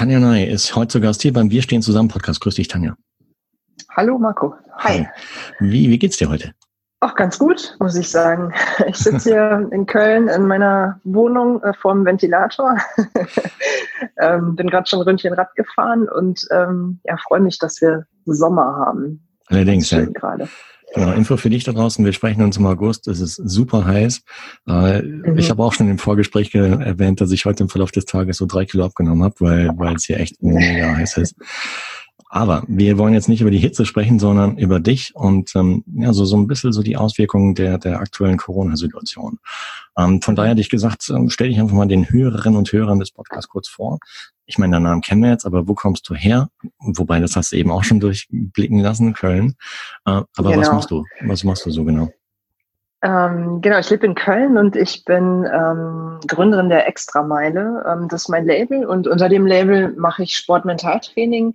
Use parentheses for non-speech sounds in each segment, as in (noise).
Tanja Ney ist heute zu Gast hier beim Wir stehen zusammen Podcast. Grüß dich, Tanja. Hallo, Marco. Hi. Hi. Wie, wie geht's dir heute? Auch ganz gut, muss ich sagen. Ich sitze hier (laughs) in Köln in meiner Wohnung äh, vor dem Ventilator. (laughs) ähm, bin gerade schon Ründchen Rad gefahren und ähm, ja, freue mich, dass wir Sommer haben. Allerdings, ja. gerade. Genau, Info für dich da draußen. Wir sprechen uns im August. Es ist super heiß. Äh, mhm. Ich habe auch schon im Vorgespräch erwähnt, dass ich heute im Verlauf des Tages so drei Kilo abgenommen habe, weil, weil es hier echt mega heiß ist. Aber wir wollen jetzt nicht über die Hitze sprechen, sondern über dich und ähm, ja, so, so ein bisschen so die Auswirkungen der, der aktuellen Corona-Situation. Ähm, von daher hätte ich gesagt, ähm, stell dich einfach mal den Hörerinnen und Hörern des Podcasts kurz vor. Ich meine, deinen Namen kennen wir jetzt, aber wo kommst du her? Wobei, das hast du eben auch schon durchblicken lassen, Köln. Äh, aber genau. was machst du? Was machst du so genau? Ähm, genau, ich lebe in Köln und ich bin ähm, Gründerin der Extrameile. Ähm, das ist mein Label und unter dem Label mache ich Sportmentaltraining,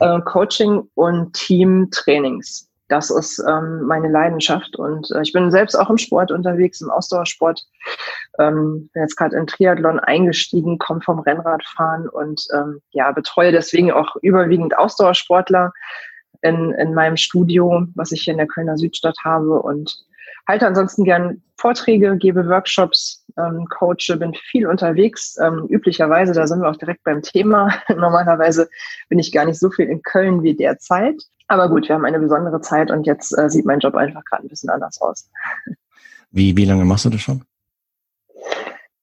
äh, Coaching und Teamtrainings. Das ist ähm, meine Leidenschaft und äh, ich bin selbst auch im Sport unterwegs, im Ausdauersport. Ähm, bin jetzt gerade in Triathlon eingestiegen, komme vom Rennradfahren und ähm, ja betreue deswegen auch überwiegend Ausdauersportler in, in meinem Studio, was ich hier in der Kölner Südstadt habe und halte ansonsten gern Vorträge, gebe Workshops, ähm, coache, bin viel unterwegs. Ähm, üblicherweise, da sind wir auch direkt beim Thema. (laughs) Normalerweise bin ich gar nicht so viel in Köln wie derzeit. Aber gut, wir haben eine besondere Zeit und jetzt äh, sieht mein Job einfach gerade ein bisschen anders aus. Wie, wie lange machst du das schon?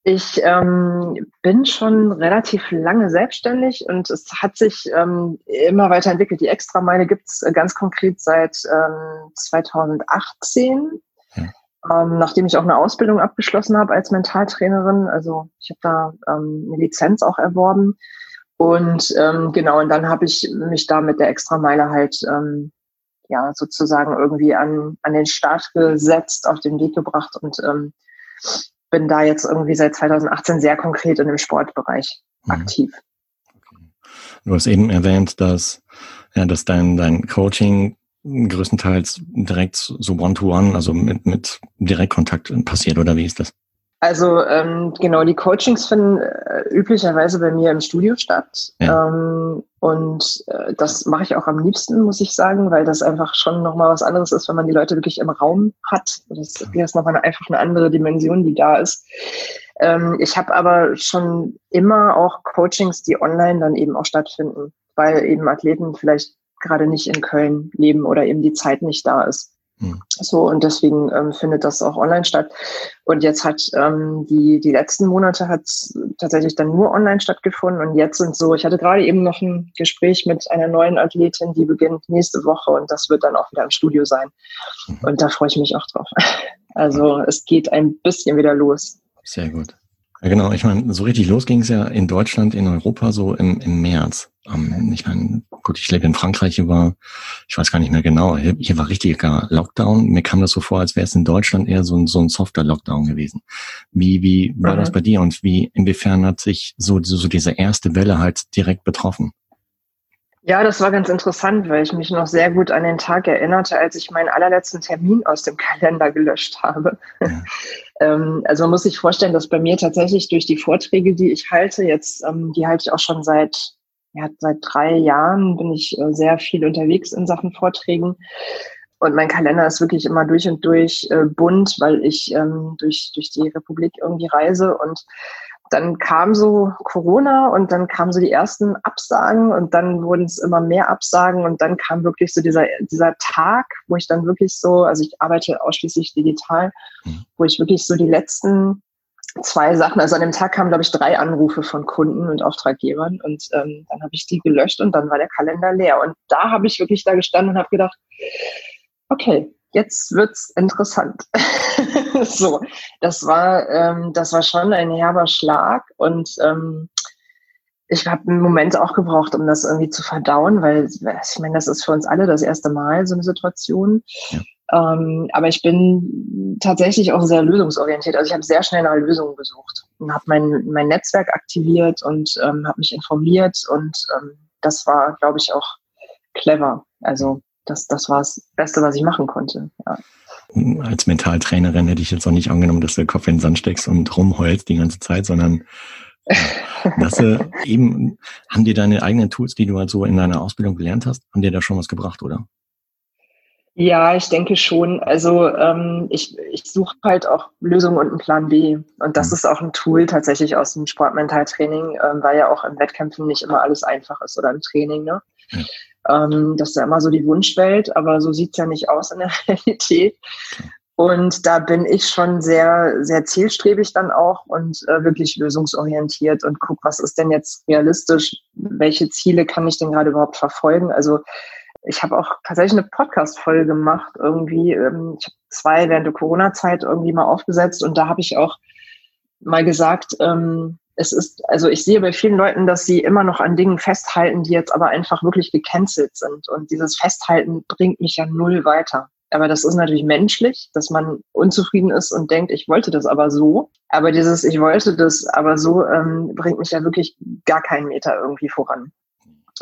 Ich ähm, bin schon relativ lange selbstständig und es hat sich ähm, immer weiterentwickelt. Die Extrameile gibt es ganz konkret seit ähm, 2018 ähm, nachdem ich auch eine Ausbildung abgeschlossen habe als Mentaltrainerin. Also ich habe da ähm, eine Lizenz auch erworben. Und ähm, genau, und dann habe ich mich da mit der Extrameile halt ähm, ja sozusagen irgendwie an, an den Start gesetzt, auf den Weg gebracht und ähm, bin da jetzt irgendwie seit 2018 sehr konkret in dem Sportbereich mhm. aktiv. Okay. Du hast eben erwähnt, dass, ja, dass dein, dein Coaching größtenteils direkt so One-to-One, -one, also mit, mit Direktkontakt passiert, oder wie ist das? Also ähm, genau, die Coachings finden äh, üblicherweise bei mir im Studio statt. Ja. Ähm, und äh, das mache ich auch am liebsten, muss ich sagen, weil das einfach schon nochmal was anderes ist, wenn man die Leute wirklich im Raum hat. Das, das ist nochmal eine, einfach eine andere Dimension, die da ist. Ähm, ich habe aber schon immer auch Coachings, die online dann eben auch stattfinden, weil eben Athleten vielleicht gerade nicht in Köln leben oder eben die Zeit nicht da ist. Hm. So, und deswegen ähm, findet das auch online statt. Und jetzt hat ähm, die, die letzten Monate hat tatsächlich dann nur online stattgefunden. Und jetzt sind so, ich hatte gerade eben noch ein Gespräch mit einer neuen Athletin, die beginnt nächste Woche und das wird dann auch wieder im Studio sein. Mhm. Und da freue ich mich auch drauf. (laughs) Also es geht ein bisschen wieder los. Sehr gut. Ja, genau. Ich meine, so richtig los ging es ja in Deutschland, in Europa so im, im März. Ähm, ich meine, gut, ich lebe in Frankreich, hier war, ich weiß gar nicht mehr genau, hier, hier war richtiger Lockdown. Mir kam das so vor, als wäre es in Deutschland eher so ein, so ein softer Lockdown gewesen. Wie, wie war mhm. das bei dir und wie, inwiefern hat sich so, so diese erste Welle halt direkt betroffen? Ja, das war ganz interessant, weil ich mich noch sehr gut an den Tag erinnerte, als ich meinen allerletzten Termin aus dem (laughs) Kalender gelöscht habe. Ja. (laughs) ähm, also man muss sich vorstellen, dass bei mir tatsächlich durch die Vorträge, die ich halte, jetzt, ähm, die halte ich auch schon seit, ja, seit drei Jahren, bin ich äh, sehr viel unterwegs in Sachen Vorträgen. Und mein Kalender ist wirklich immer durch und durch äh, bunt, weil ich ähm, durch, durch die Republik irgendwie reise und dann kam so Corona und dann kamen so die ersten Absagen und dann wurden es immer mehr Absagen und dann kam wirklich so dieser, dieser Tag, wo ich dann wirklich so, also ich arbeite ausschließlich digital, mhm. wo ich wirklich so die letzten zwei Sachen, also an dem Tag kamen, glaube ich, drei Anrufe von Kunden und Auftraggebern und ähm, dann habe ich die gelöscht und dann war der Kalender leer und da habe ich wirklich da gestanden und habe gedacht, okay, jetzt wird's interessant. (laughs) so, das war, ähm, das war schon ein herber Schlag und ähm, ich habe einen Moment auch gebraucht, um das irgendwie zu verdauen, weil ich meine, das ist für uns alle das erste Mal so eine Situation. Ja. Ähm, aber ich bin tatsächlich auch sehr lösungsorientiert. Also ich habe sehr schnell nach Lösungen gesucht und habe mein, mein Netzwerk aktiviert und ähm, habe mich informiert und ähm, das war, glaube ich, auch clever. Also das, das war das Beste, was ich machen konnte. Ja. Als Mentaltrainerin hätte ich jetzt auch nicht angenommen, dass du den Kopf in den Sand steckst und rumheulst die ganze Zeit, sondern Das, äh, (laughs) eben, haben dir deine eigenen Tools, die du halt so in deiner Ausbildung gelernt hast, haben dir da schon was gebracht, oder? Ja, ich denke schon. Also ähm, ich, ich suche halt auch Lösungen und einen Plan B. Und das mhm. ist auch ein Tool tatsächlich aus dem Sportmentaltraining, ähm, weil ja auch im Wettkämpfen nicht immer alles einfach ist oder im Training. Ne? Ja. Ähm, das ist ja immer so die Wunschwelt, aber so sieht's ja nicht aus in der (laughs) Realität. Und da bin ich schon sehr, sehr zielstrebig dann auch und äh, wirklich lösungsorientiert und guck, was ist denn jetzt realistisch? Welche Ziele kann ich denn gerade überhaupt verfolgen? Also ich habe auch tatsächlich eine Podcast-Folge gemacht, irgendwie. Ähm, ich habe zwei während der Corona-Zeit irgendwie mal aufgesetzt und da habe ich auch mal gesagt, ähm, es ist, also ich sehe bei vielen Leuten, dass sie immer noch an Dingen festhalten, die jetzt aber einfach wirklich gecancelt sind. Und dieses Festhalten bringt mich ja null weiter. Aber das ist natürlich menschlich, dass man unzufrieden ist und denkt, ich wollte das aber so. Aber dieses, ich wollte das aber so, ähm, bringt mich ja wirklich gar keinen Meter irgendwie voran.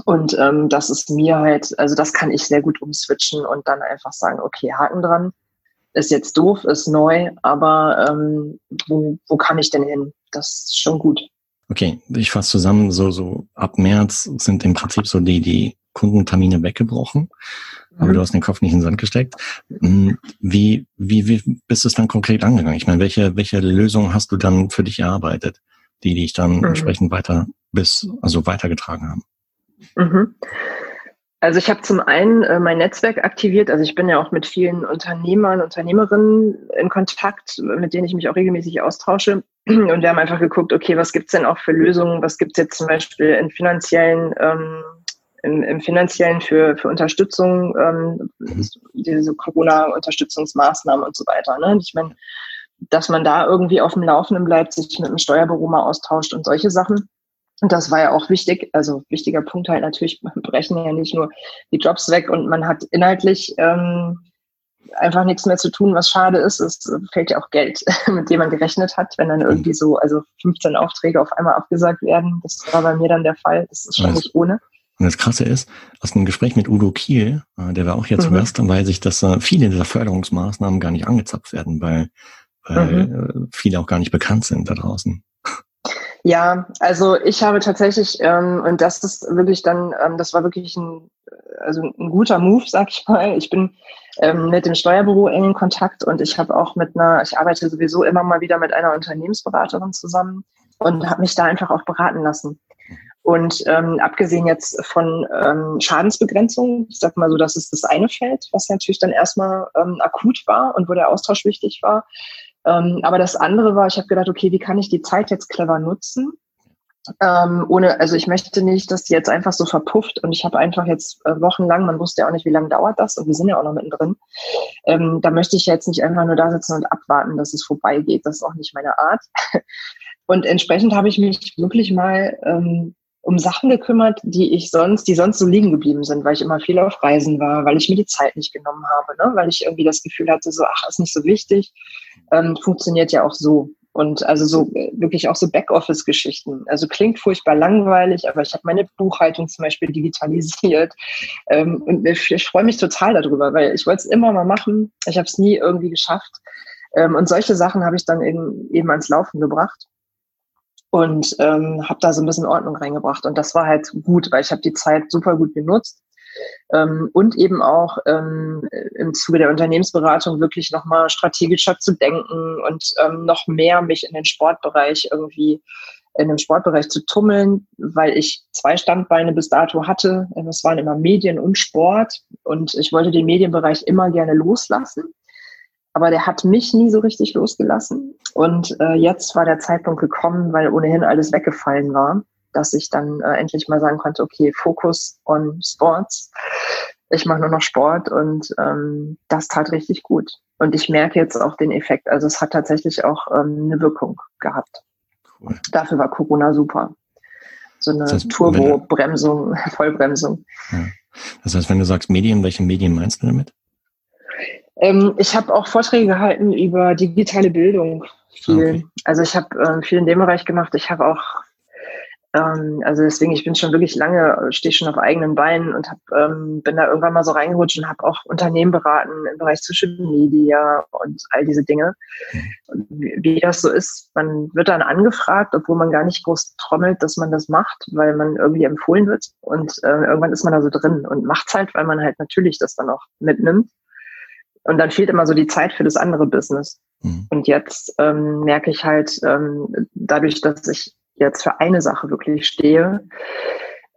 Und ähm, das ist mir halt, also das kann ich sehr gut umswitchen und dann einfach sagen, okay, Haken dran, ist jetzt doof, ist neu, aber ähm, wo, wo kann ich denn hin? Das ist schon gut. Okay, ich fasse zusammen, so, so ab März sind im Prinzip so die, die Kundentermine weggebrochen, aber mhm. du hast den Kopf nicht in den Sand gesteckt. Hm, wie, wie, wie bist du es dann konkret angegangen? Ich meine, welche, welche Lösung hast du dann für dich erarbeitet, die dich dann mhm. entsprechend weiter bis, also weitergetragen haben? Mhm. Also ich habe zum einen äh, mein Netzwerk aktiviert. Also ich bin ja auch mit vielen Unternehmern, Unternehmerinnen in Kontakt, mit denen ich mich auch regelmäßig austausche. Und wir haben einfach geguckt, okay, was gibt's denn auch für Lösungen? Was gibt's jetzt zum Beispiel in finanziellen, ähm, im, im finanziellen für, für Unterstützung, ähm, diese Corona-Unterstützungsmaßnahmen und so weiter. Ne? Ich meine, dass man da irgendwie auf dem Laufenden bleibt, sich mit dem Steuerbüro mal austauscht und solche Sachen. Und das war ja auch wichtig, also wichtiger Punkt halt natürlich, (laughs) brechen ja nicht nur die Jobs weg und man hat inhaltlich ähm, einfach nichts mehr zu tun, was schade ist. Es fällt ja auch Geld, (laughs) mit dem man gerechnet hat, wenn dann irgendwie so, also 15 Aufträge auf einmal abgesagt werden. Das war bei mir dann der Fall. Das ist schon nicht ohne. Und das Krasse ist, aus einem Gespräch mit Udo Kiel, äh, der war auch jetzt mhm. Gast, weiß ich, dass äh, viele dieser Förderungsmaßnahmen gar nicht angezapft werden, weil, weil mhm. Äh, viele auch gar nicht bekannt sind da draußen. Ja, also ich habe tatsächlich, ähm, und das ist wirklich dann, ähm, das war wirklich ein, also ein guter Move, sag ich mal. Ich bin ähm, mit dem Steuerbüro eng in Kontakt und ich habe auch mit einer, ich arbeite sowieso immer mal wieder mit einer Unternehmensberaterin zusammen und habe mich da einfach auch beraten lassen. Und ähm, abgesehen jetzt von ähm, Schadensbegrenzung, ich sag mal so, das ist das eine Feld, was natürlich dann erstmal ähm, akut war und wo der Austausch wichtig war. Ähm, aber das andere war, ich habe gedacht, okay, wie kann ich die Zeit jetzt clever nutzen? Ähm, ohne, also ich möchte nicht, dass die jetzt einfach so verpufft und ich habe einfach jetzt äh, wochenlang, man wusste ja auch nicht, wie lange dauert das und wir sind ja auch noch mittendrin. Ähm, da möchte ich jetzt nicht einfach nur da sitzen und abwarten, dass es vorbeigeht. Das ist auch nicht meine Art. (laughs) Und entsprechend habe ich mich wirklich mal ähm, um Sachen gekümmert, die ich sonst, die sonst so liegen geblieben sind, weil ich immer viel auf Reisen war, weil ich mir die Zeit nicht genommen habe, ne? weil ich irgendwie das Gefühl hatte, so, ach, ist nicht so wichtig ähm, funktioniert ja auch so. Und also so äh, wirklich auch so Backoffice-Geschichten. Also klingt furchtbar langweilig, aber ich habe meine Buchhaltung zum Beispiel digitalisiert. Ähm, und ich, ich freue mich total darüber, weil ich wollte es immer mal machen. Ich habe es nie irgendwie geschafft. Ähm, und solche Sachen habe ich dann eben, eben ans Laufen gebracht und ähm, habe da so ein bisschen Ordnung reingebracht. Und das war halt gut, weil ich habe die Zeit super gut genutzt ähm, und eben auch ähm, im Zuge der Unternehmensberatung wirklich nochmal strategischer zu denken und ähm, noch mehr mich in den Sportbereich irgendwie in dem Sportbereich zu tummeln, weil ich zwei Standbeine bis dato hatte. Das waren immer Medien und Sport und ich wollte den Medienbereich immer gerne loslassen. Aber der hat mich nie so richtig losgelassen. Und äh, jetzt war der Zeitpunkt gekommen, weil ohnehin alles weggefallen war dass ich dann äh, endlich mal sagen konnte, okay, Fokus on Sports. Ich mache nur noch Sport und ähm, das tat richtig gut. Und ich merke jetzt auch den Effekt. Also es hat tatsächlich auch ähm, eine Wirkung gehabt. Cool. Dafür war Corona super. So eine das heißt, Turbo-Bremsung, (laughs) Vollbremsung. Ja. Das heißt, wenn du sagst Medien, welche Medien meinst du damit? Ähm, ich habe auch Vorträge gehalten über digitale Bildung. Viel. Okay. Also ich habe äh, viel in dem Bereich gemacht. Ich habe auch Ähm, also deswegen, ich bin schon wirklich lange, stehe schon auf eigenen Beinen und hab, ähm, bin da irgendwann mal so reingerutscht und habe auch Unternehmen beraten im Bereich Social Media und all diese Dinge. Und wie, wie das so ist, man wird dann angefragt, obwohl man gar nicht groß trommelt, dass man das macht, weil man irgendwie empfohlen wird. Und äh, irgendwann ist man da so drin und macht's halt, weil man halt natürlich das dann auch mitnimmt. Und dann fehlt immer so die Zeit für das andere Business. Mhm. Und jetzt ähm, merke ich halt, ähm, dadurch, dass ich jetzt für eine Sache wirklich stehe,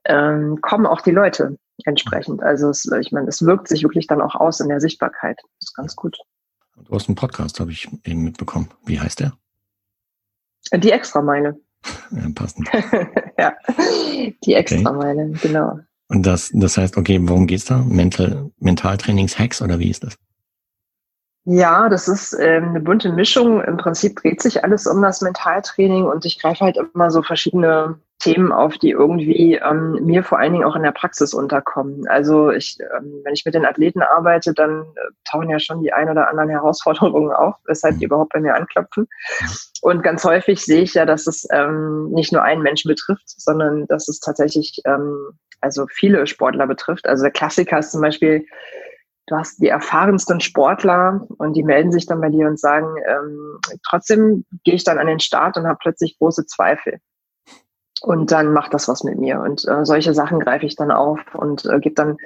ähm, kommen auch die Leute entsprechend. Also es, ich meine, es wirkt sich wirklich dann auch aus in der Sichtbarkeit. Das ist ganz gut. Du hast einen Podcast, habe ich eben mitbekommen. Wie heißt der? Die Extrameile. (laughs) Ja, passend. (laughs) ja, die Extrameile, okay. genau. Und das, das heißt, okay, worum geht's da? Mental, Mentaltrainings-Hacks oder wie ist das? Ja, das ist ähm, eine bunte Mischung. Im Prinzip dreht sich alles um das Mentaltraining und ich greife halt immer so verschiedene Themen auf, die irgendwie ähm, mir vor allen Dingen auch in der Praxis unterkommen. Also ich, ähm, wenn ich mit den Athleten arbeite, dann äh, tauchen ja schon die ein oder anderen Herausforderungen auf, weshalb die überhaupt bei mir anklopfen. Und ganz häufig sehe ich ja, dass es ähm, nicht nur einen Menschen betrifft, sondern dass es tatsächlich ähm, also viele Sportler betrifft. Also der Klassiker ist zum Beispiel du hast die erfahrensten Sportler und die melden sich dann bei dir und sagen, ähm, trotzdem gehe ich dann an den Start und habe plötzlich große Zweifel. Und dann macht das was mit mir. Und äh, solche Sachen greife ich dann auf und äh, gebe dann,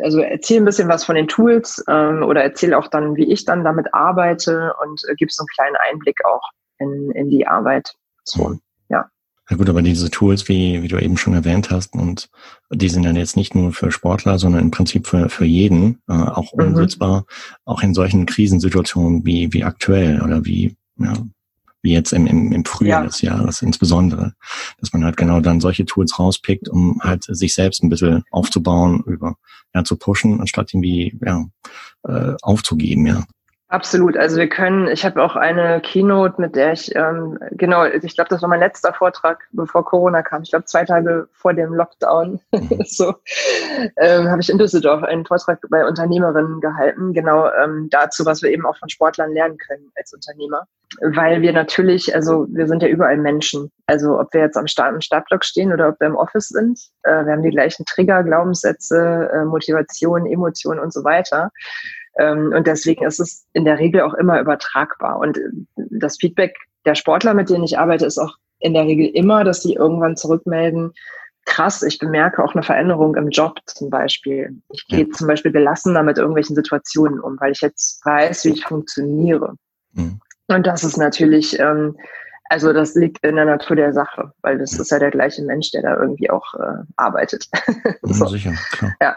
also erzähle ein bisschen was von den Tools ähm, oder erzähle auch dann, wie ich dann damit arbeite und äh, gebe so einen kleinen Einblick auch in, in die Arbeit. So. Ja gut, aber diese Tools, wie, wie du eben schon erwähnt hast, und die sind dann jetzt nicht nur für Sportler, sondern im Prinzip für, für jeden äh, auch mhm. umsetzbar, auch in solchen Krisensituationen wie, wie aktuell oder wie, ja, wie jetzt im, im, im Frühjahr ja. des Jahres insbesondere, dass man halt genau dann solche Tools rauspickt, um halt sich selbst ein bisschen aufzubauen, über ja, zu pushen, anstatt irgendwie ja, äh, aufzugeben, ja. Absolut. Also wir können, ich habe auch eine Keynote, mit der ich, ähm, genau, ich glaube, das war mein letzter Vortrag, bevor Corona kam. Ich glaube, zwei Tage vor dem Lockdown. (laughs) So ähm, habe ich in Düsseldorf einen Vortrag bei Unternehmerinnen gehalten, genau ähm, dazu, was wir eben auch von Sportlern lernen können als Unternehmer. Weil wir natürlich, also wir sind ja überall Menschen. Also ob wir jetzt am Start im Startblock stehen oder ob wir im Office sind, äh, wir haben die gleichen Trigger, Glaubenssätze, äh, Motivation, Emotionen und so weiter. Ähm, und deswegen ist es in der Regel auch immer übertragbar. Und das Feedback der Sportler, mit denen ich arbeite, ist auch in der Regel immer, dass sie irgendwann zurückmelden, krass, ich bemerke auch eine Veränderung im Job zum Beispiel. Ich gehe ja. zum Beispiel gelassener mit irgendwelchen Situationen um, weil ich jetzt weiß, wie ich funktioniere. Mhm. Und das ist natürlich, ähm, also das liegt in der Natur der Sache, weil das ja. ist ja der gleiche Mensch, der da irgendwie auch äh, arbeitet. (laughs) so. Sicher, klar. Ja.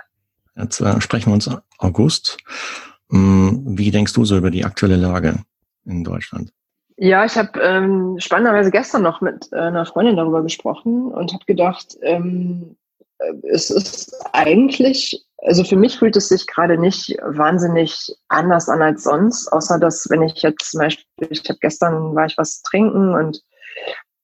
Jetzt äh, sprechen wir uns August. Hm, wie denkst du so über die aktuelle Lage in Deutschland? Ja, ich habe ähm, spannenderweise gestern noch mit äh, einer Freundin darüber gesprochen und habe gedacht, ähm, äh, es ist eigentlich, also für mich fühlt es sich gerade nicht wahnsinnig anders an als sonst, außer dass wenn ich jetzt zum Beispiel, ich habe gestern war ich was trinken und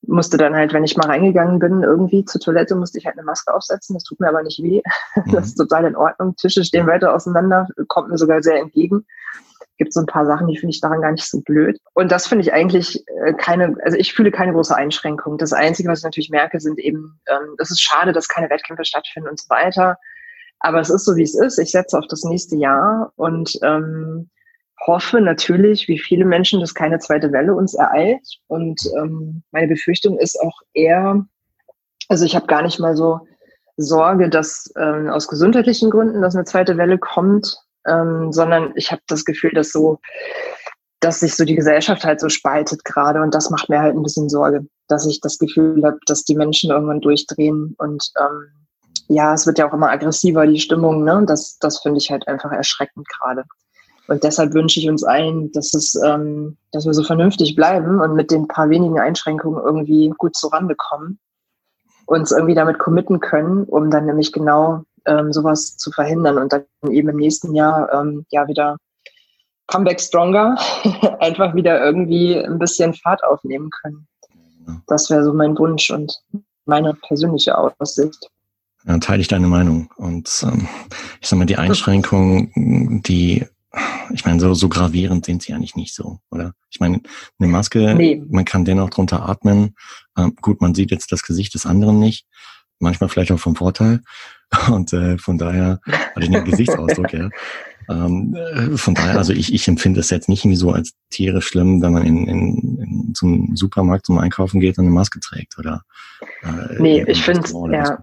musste dann halt, wenn ich mal reingegangen bin, irgendwie zur Toilette, musste ich halt eine Maske aufsetzen. Das tut mir aber nicht weh. (laughs) Mhm. Das ist total in Ordnung. Tische stehen weiter auseinander, kommt mir sogar sehr entgegen. Gibt so ein paar Sachen, die finde ich daran gar nicht so blöd. Und das finde ich eigentlich äh, keine, also ich fühle keine große Einschränkung. Das Einzige, was ich natürlich merke, sind eben, ähm, das ist schade, dass keine Wettkämpfe stattfinden und so weiter. Aber es ist so, wie es ist. Ich setze auf das nächste Jahr und ähm, hoffe natürlich, wie viele Menschen, dass keine zweite Welle uns ereilt. Und ähm, meine Befürchtung ist auch eher, also ich habe gar nicht mal so Sorge, dass ähm, aus gesundheitlichen Gründen, dass eine zweite Welle kommt, ähm, sondern ich habe das Gefühl, dass so, dass sich so die Gesellschaft halt so spaltet gerade und das macht mir halt ein bisschen Sorge, dass ich das Gefühl habe, dass die Menschen irgendwann durchdrehen und ähm, ja, es wird ja auch immer aggressiver, die Stimmung, ne? Das, das finde ich halt einfach erschreckend gerade. Und deshalb wünsche ich uns allen, dass es, ähm, dass wir so vernünftig bleiben und mit den paar wenigen Einschränkungen irgendwie gut zurande kommen, uns irgendwie damit committen können, um dann nämlich genau ähm, sowas zu verhindern und dann eben im nächsten Jahr ähm, ja wieder Comeback Stronger, (laughs) einfach wieder irgendwie ein bisschen Fahrt aufnehmen können. Das wäre so mein Wunsch und meine persönliche Aussicht. Ja, teile ich deine Meinung. Und ähm, ich sag mal, die Einschränkungen, die ich meine, so, so gravierend sind sie eigentlich nicht so, oder? Ich meine, eine Maske, nee. man kann dennoch drunter atmen. Ähm, gut, man sieht jetzt das Gesicht des anderen nicht. Manchmal vielleicht auch vom Vorteil. (laughs) Und äh, von daher, also den Gesichtsausdruck, ja. Ähm, äh, von daher, also ich, ich empfinde es jetzt nicht irgendwie so als tierisch schlimm, wenn man in, in, in zum Supermarkt zum Einkaufen geht und eine Maske trägt, oder? Äh, nee, ich finde ja.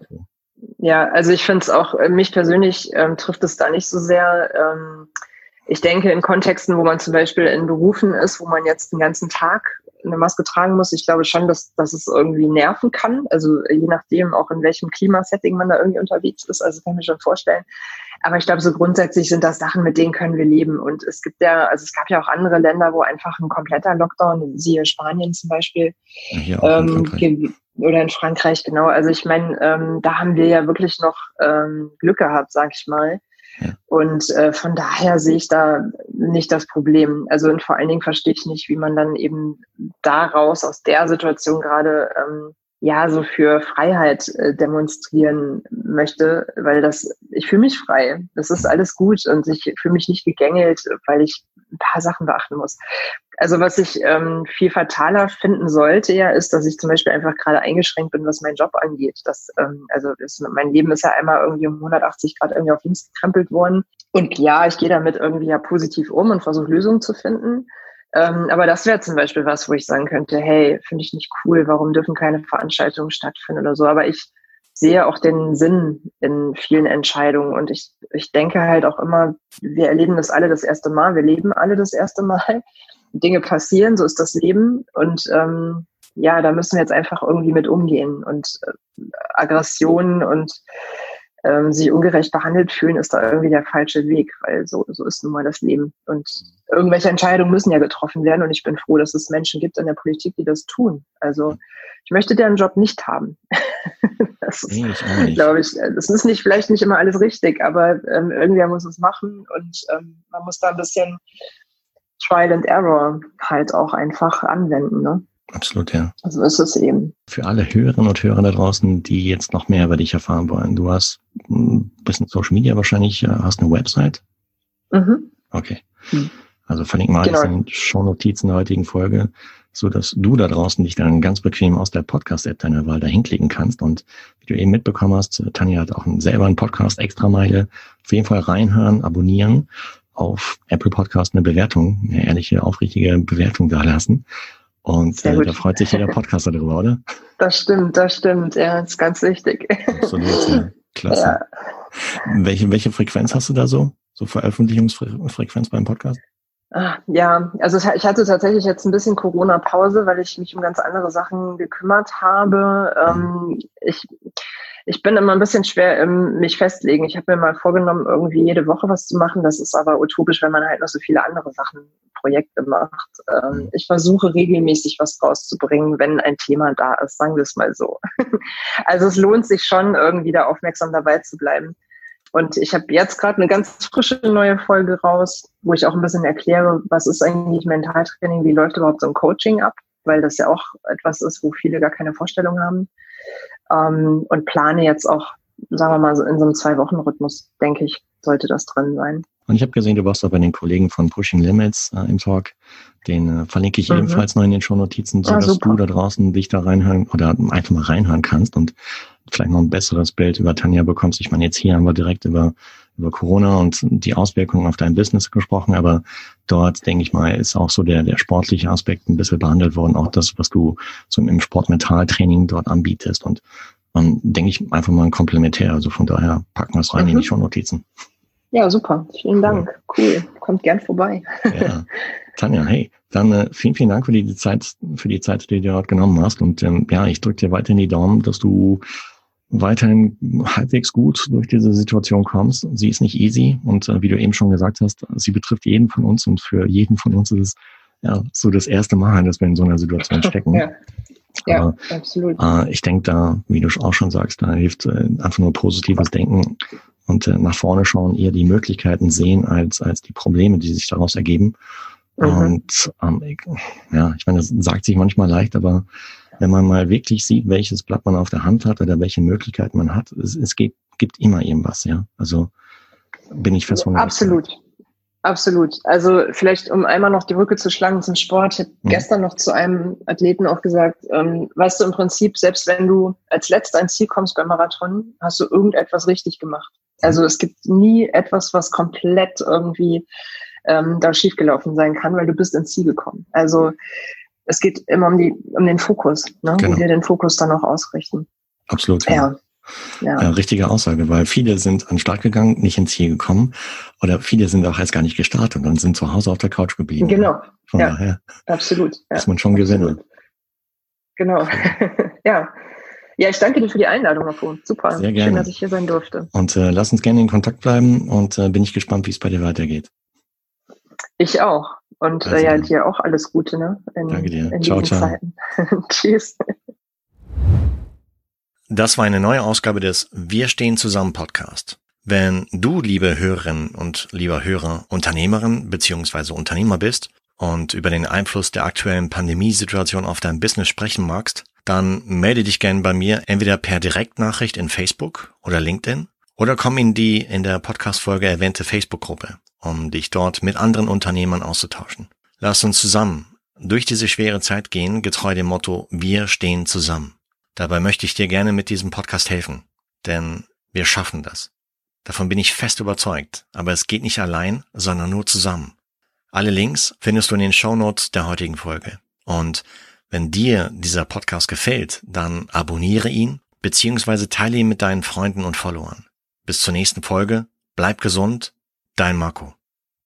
Ja, also ich finde es auch, äh, mich persönlich ähm, trifft es da nicht so sehr. Ähm, ich denke, in Kontexten, wo man zum Beispiel in Berufen ist, wo man jetzt den ganzen Tag eine Maske tragen muss, ich glaube schon, dass, dass es irgendwie nerven kann. Also je nachdem, auch in welchem Klimasetting man da irgendwie unterwegs ist. Also kann ich mir schon vorstellen. Aber ich glaube, so grundsätzlich sind das Sachen, mit denen können wir leben. Und es gibt ja, also es gab ja auch andere Länder, wo einfach ein kompletter Lockdown, siehe Spanien zum Beispiel, ja, ähm, in oder in Frankreich, genau. Also ich meine, ähm, da haben wir ja wirklich noch ähm, Glück gehabt, sag ich mal. Und äh, von daher sehe ich da nicht das Problem. Also und vor allen Dingen verstehe ich nicht, wie man dann eben daraus aus der Situation gerade ähm, ja so für Freiheit äh, demonstrieren möchte, weil das ich fühle mich frei. Das ist alles gut und ich fühle mich nicht gegängelt, weil ich ein paar Sachen beachten muss. Also was ich ähm, viel fataler finden sollte ja, ist, dass ich zum Beispiel einfach gerade eingeschränkt bin, was meinen Job angeht. Das, ähm, also das, mein Leben ist ja einmal irgendwie um 180 Grad irgendwie auf links gekrempelt worden. Und ja, ich gehe damit irgendwie ja positiv um und versuche Lösungen zu finden. Ähm, aber das wäre zum Beispiel was, wo ich sagen könnte, hey, finde ich nicht cool, warum dürfen keine Veranstaltungen stattfinden oder so. Aber ich sehe auch den Sinn in vielen Entscheidungen. Und ich, ich denke halt auch immer, wir erleben das alle das erste Mal, wir leben alle das erste Mal. (laughs) Dinge passieren, so ist das Leben. Und ähm, ja, da müssen wir jetzt einfach irgendwie mit umgehen. Und äh, Aggressionen und ähm, sich ungerecht behandelt fühlen, ist da irgendwie der falsche Weg, weil so, so ist nun mal das Leben. Und irgendwelche Entscheidungen müssen ja getroffen werden. Und ich bin froh, dass es Menschen gibt in der Politik, die das tun. Also ich möchte deren Job nicht haben. (laughs) das ist, nee, glaube ich, das ist nicht, vielleicht nicht immer alles richtig, aber ähm, irgendwer muss es machen und ähm, man muss da ein bisschen Trial and Error halt auch einfach anwenden. Ne? Absolut, ja. Also ist es eben. Für alle Hörerinnen und Hörer da draußen, die jetzt noch mehr über dich erfahren wollen, du hast ein bisschen Social Media wahrscheinlich, äh, hast eine Website? Mhm. Okay. Mhm. Also verlinken wir genau. alles in Shownotizen der heutigen Folge, so dass du da draußen dich dann ganz bequem aus der Podcast-App deiner Wahl dahin klicken kannst. Und wie du eben mitbekommen hast, Tanja hat auch selber einen Podcast extra Meile. Auf jeden Fall reinhören, abonnieren, auf Apple Podcast eine Bewertung, eine ehrliche, aufrichtige Bewertung da lassen. Und äh, da freut sich jeder Podcaster darüber, oder? Das stimmt, das stimmt. Ja, ist ganz wichtig. Absolut, ja. Klasse. Ja. Welche, welche Frequenz hast du da so? So Veröffentlichungsfrequenz beim Podcast? Ah, ja, also ich hatte tatsächlich jetzt ein bisschen Corona-Pause, weil ich mich um ganz andere Sachen gekümmert habe. Ähm, ich, ich bin immer ein bisschen schwer im mich festlegen. Ich habe mir mal vorgenommen, irgendwie jede Woche was zu machen. Das ist aber utopisch, wenn man halt noch so viele andere Sachen, Projekte macht. Ähm, mhm. ich versuche regelmäßig was rauszubringen, wenn ein Thema da ist, sagen wir es mal so. (laughs) also es lohnt sich schon, irgendwie da aufmerksam dabei zu bleiben. Und ich habe jetzt gerade eine ganz frische neue Folge raus, wo ich auch ein bisschen erkläre, was ist eigentlich Mentaltraining, wie läuft überhaupt so ein Coaching ab, weil das ja auch etwas ist, wo viele gar keine Vorstellung haben ähm, und plane jetzt auch, sagen wir mal, so in so einem Zwei-Wochen-Rhythmus, denke ich, sollte das drin sein. Und ich habe gesehen, du warst auch bei den Kollegen von Pushing Limits äh, im Talk. Den äh, verlinke ich mhm. ebenfalls noch in den Shownotizen, so ah, dass du da draußen dich da reinhören oder einfach mal reinhören kannst und vielleicht noch ein besseres Bild über Tanja bekommst. Ich meine, jetzt hier haben wir direkt über, über Corona und die Auswirkungen auf dein Business gesprochen, aber dort, denke ich mal, ist auch so der, der sportliche Aspekt ein bisschen behandelt worden, auch das, was du so im Sportmentaltraining dort anbietest und und denke ich einfach mal ein Komplementär. Also von daher packen wir es rein mhm. in die mhm. Shownotizen. Ja, super. Vielen Dank. Cool. Kommt gern vorbei. Ja. (laughs) Tanja, hey, dann äh, vielen, vielen Dank für die Zeit, für die Zeit, die du dir dort genommen hast. Und ähm, ja, ich drücke dir weiterhin die Daumen, dass du weiterhin halbwegs gut durch diese Situation kommst. Sie ist nicht easy und äh, wie du eben schon gesagt hast, sie betrifft jeden von uns und für jeden von uns ist es ja so das erste Mal, dass wir in so einer Situation (laughs) stecken. ja. Ja, Aber, absolut. Äh, ich denke da, wie du auch schon sagst, da hilft äh, einfach nur positives Denken und äh, nach vorne schauen, eher die Möglichkeiten sehen als, als die Probleme, die sich daraus ergeben. Mhm. Und ähm, ja, ich meine, das sagt sich manchmal leicht, aber wenn man mal wirklich sieht, welches Blatt man auf der Hand hat oder welche Möglichkeiten man hat, es, es gibt, gibt immer irgendwas, ja. Also bin ich fest von Absolut. Absolut. Also vielleicht, um einmal noch die Brücke zu schlagen zum Sport. Ich habe mhm. gestern noch zu einem Athleten auch gesagt, ähm, weißt du, im Prinzip, selbst wenn du als letzter ein Ziel kommst beim Marathon, hast du irgendetwas richtig gemacht. Also es gibt nie etwas, was komplett irgendwie ähm, da schiefgelaufen sein kann, weil du bist ins Ziel gekommen. Also es geht immer um, die, um den Fokus, ne? genau. wie wir den Fokus dann auch ausrichten. Absolut. Ja. Ja. ja. richtige Aussage, weil viele sind an Start gegangen, nicht ins Ziel gekommen oder viele sind auch erst gar nicht gestartet und sind zu Hause auf der Couch geblieben. Genau. Von ja, daher absolut. Ja. Muss man schon gewinnen. Genau. (laughs) ja. Ja, ich danke dir für die Einladung, Afo. Super. Sehr gerne. Schön, dass ich hier sein durfte. Und äh, lass uns gerne in Kontakt bleiben und äh, bin ich gespannt, wie es bei dir weitergeht. Ich auch. Und also, äh, ja, dir auch alles Gute, ne? In, danke dir. In ciao, ciao. Zeiten. (laughs) Tschüss. Das war eine neue Ausgabe des Wir stehen zusammen Podcast. Wenn du, liebe Hörerinnen und lieber Hörer, Unternehmerin bzw. Unternehmer bist und über den Einfluss der aktuellen Pandemiesituation auf dein Business sprechen magst, dann melde dich gerne bei mir entweder per Direktnachricht in Facebook oder LinkedIn oder komm in die in der Podcast-Folge erwähnte Facebook-Gruppe, um dich dort mit anderen Unternehmern auszutauschen. Lass uns zusammen durch diese schwere Zeit gehen, getreu dem Motto Wir stehen zusammen. Dabei möchte ich dir gerne mit diesem Podcast helfen, denn wir schaffen das. Davon bin ich fest überzeugt, aber es geht nicht allein, sondern nur zusammen. Alle Links findest du in den Show Notes der heutigen Folge. Und wenn dir dieser Podcast gefällt, dann abonniere ihn beziehungsweise teile ihn mit deinen Freunden und Followern. Bis zur nächsten Folge, bleib gesund, dein Marco.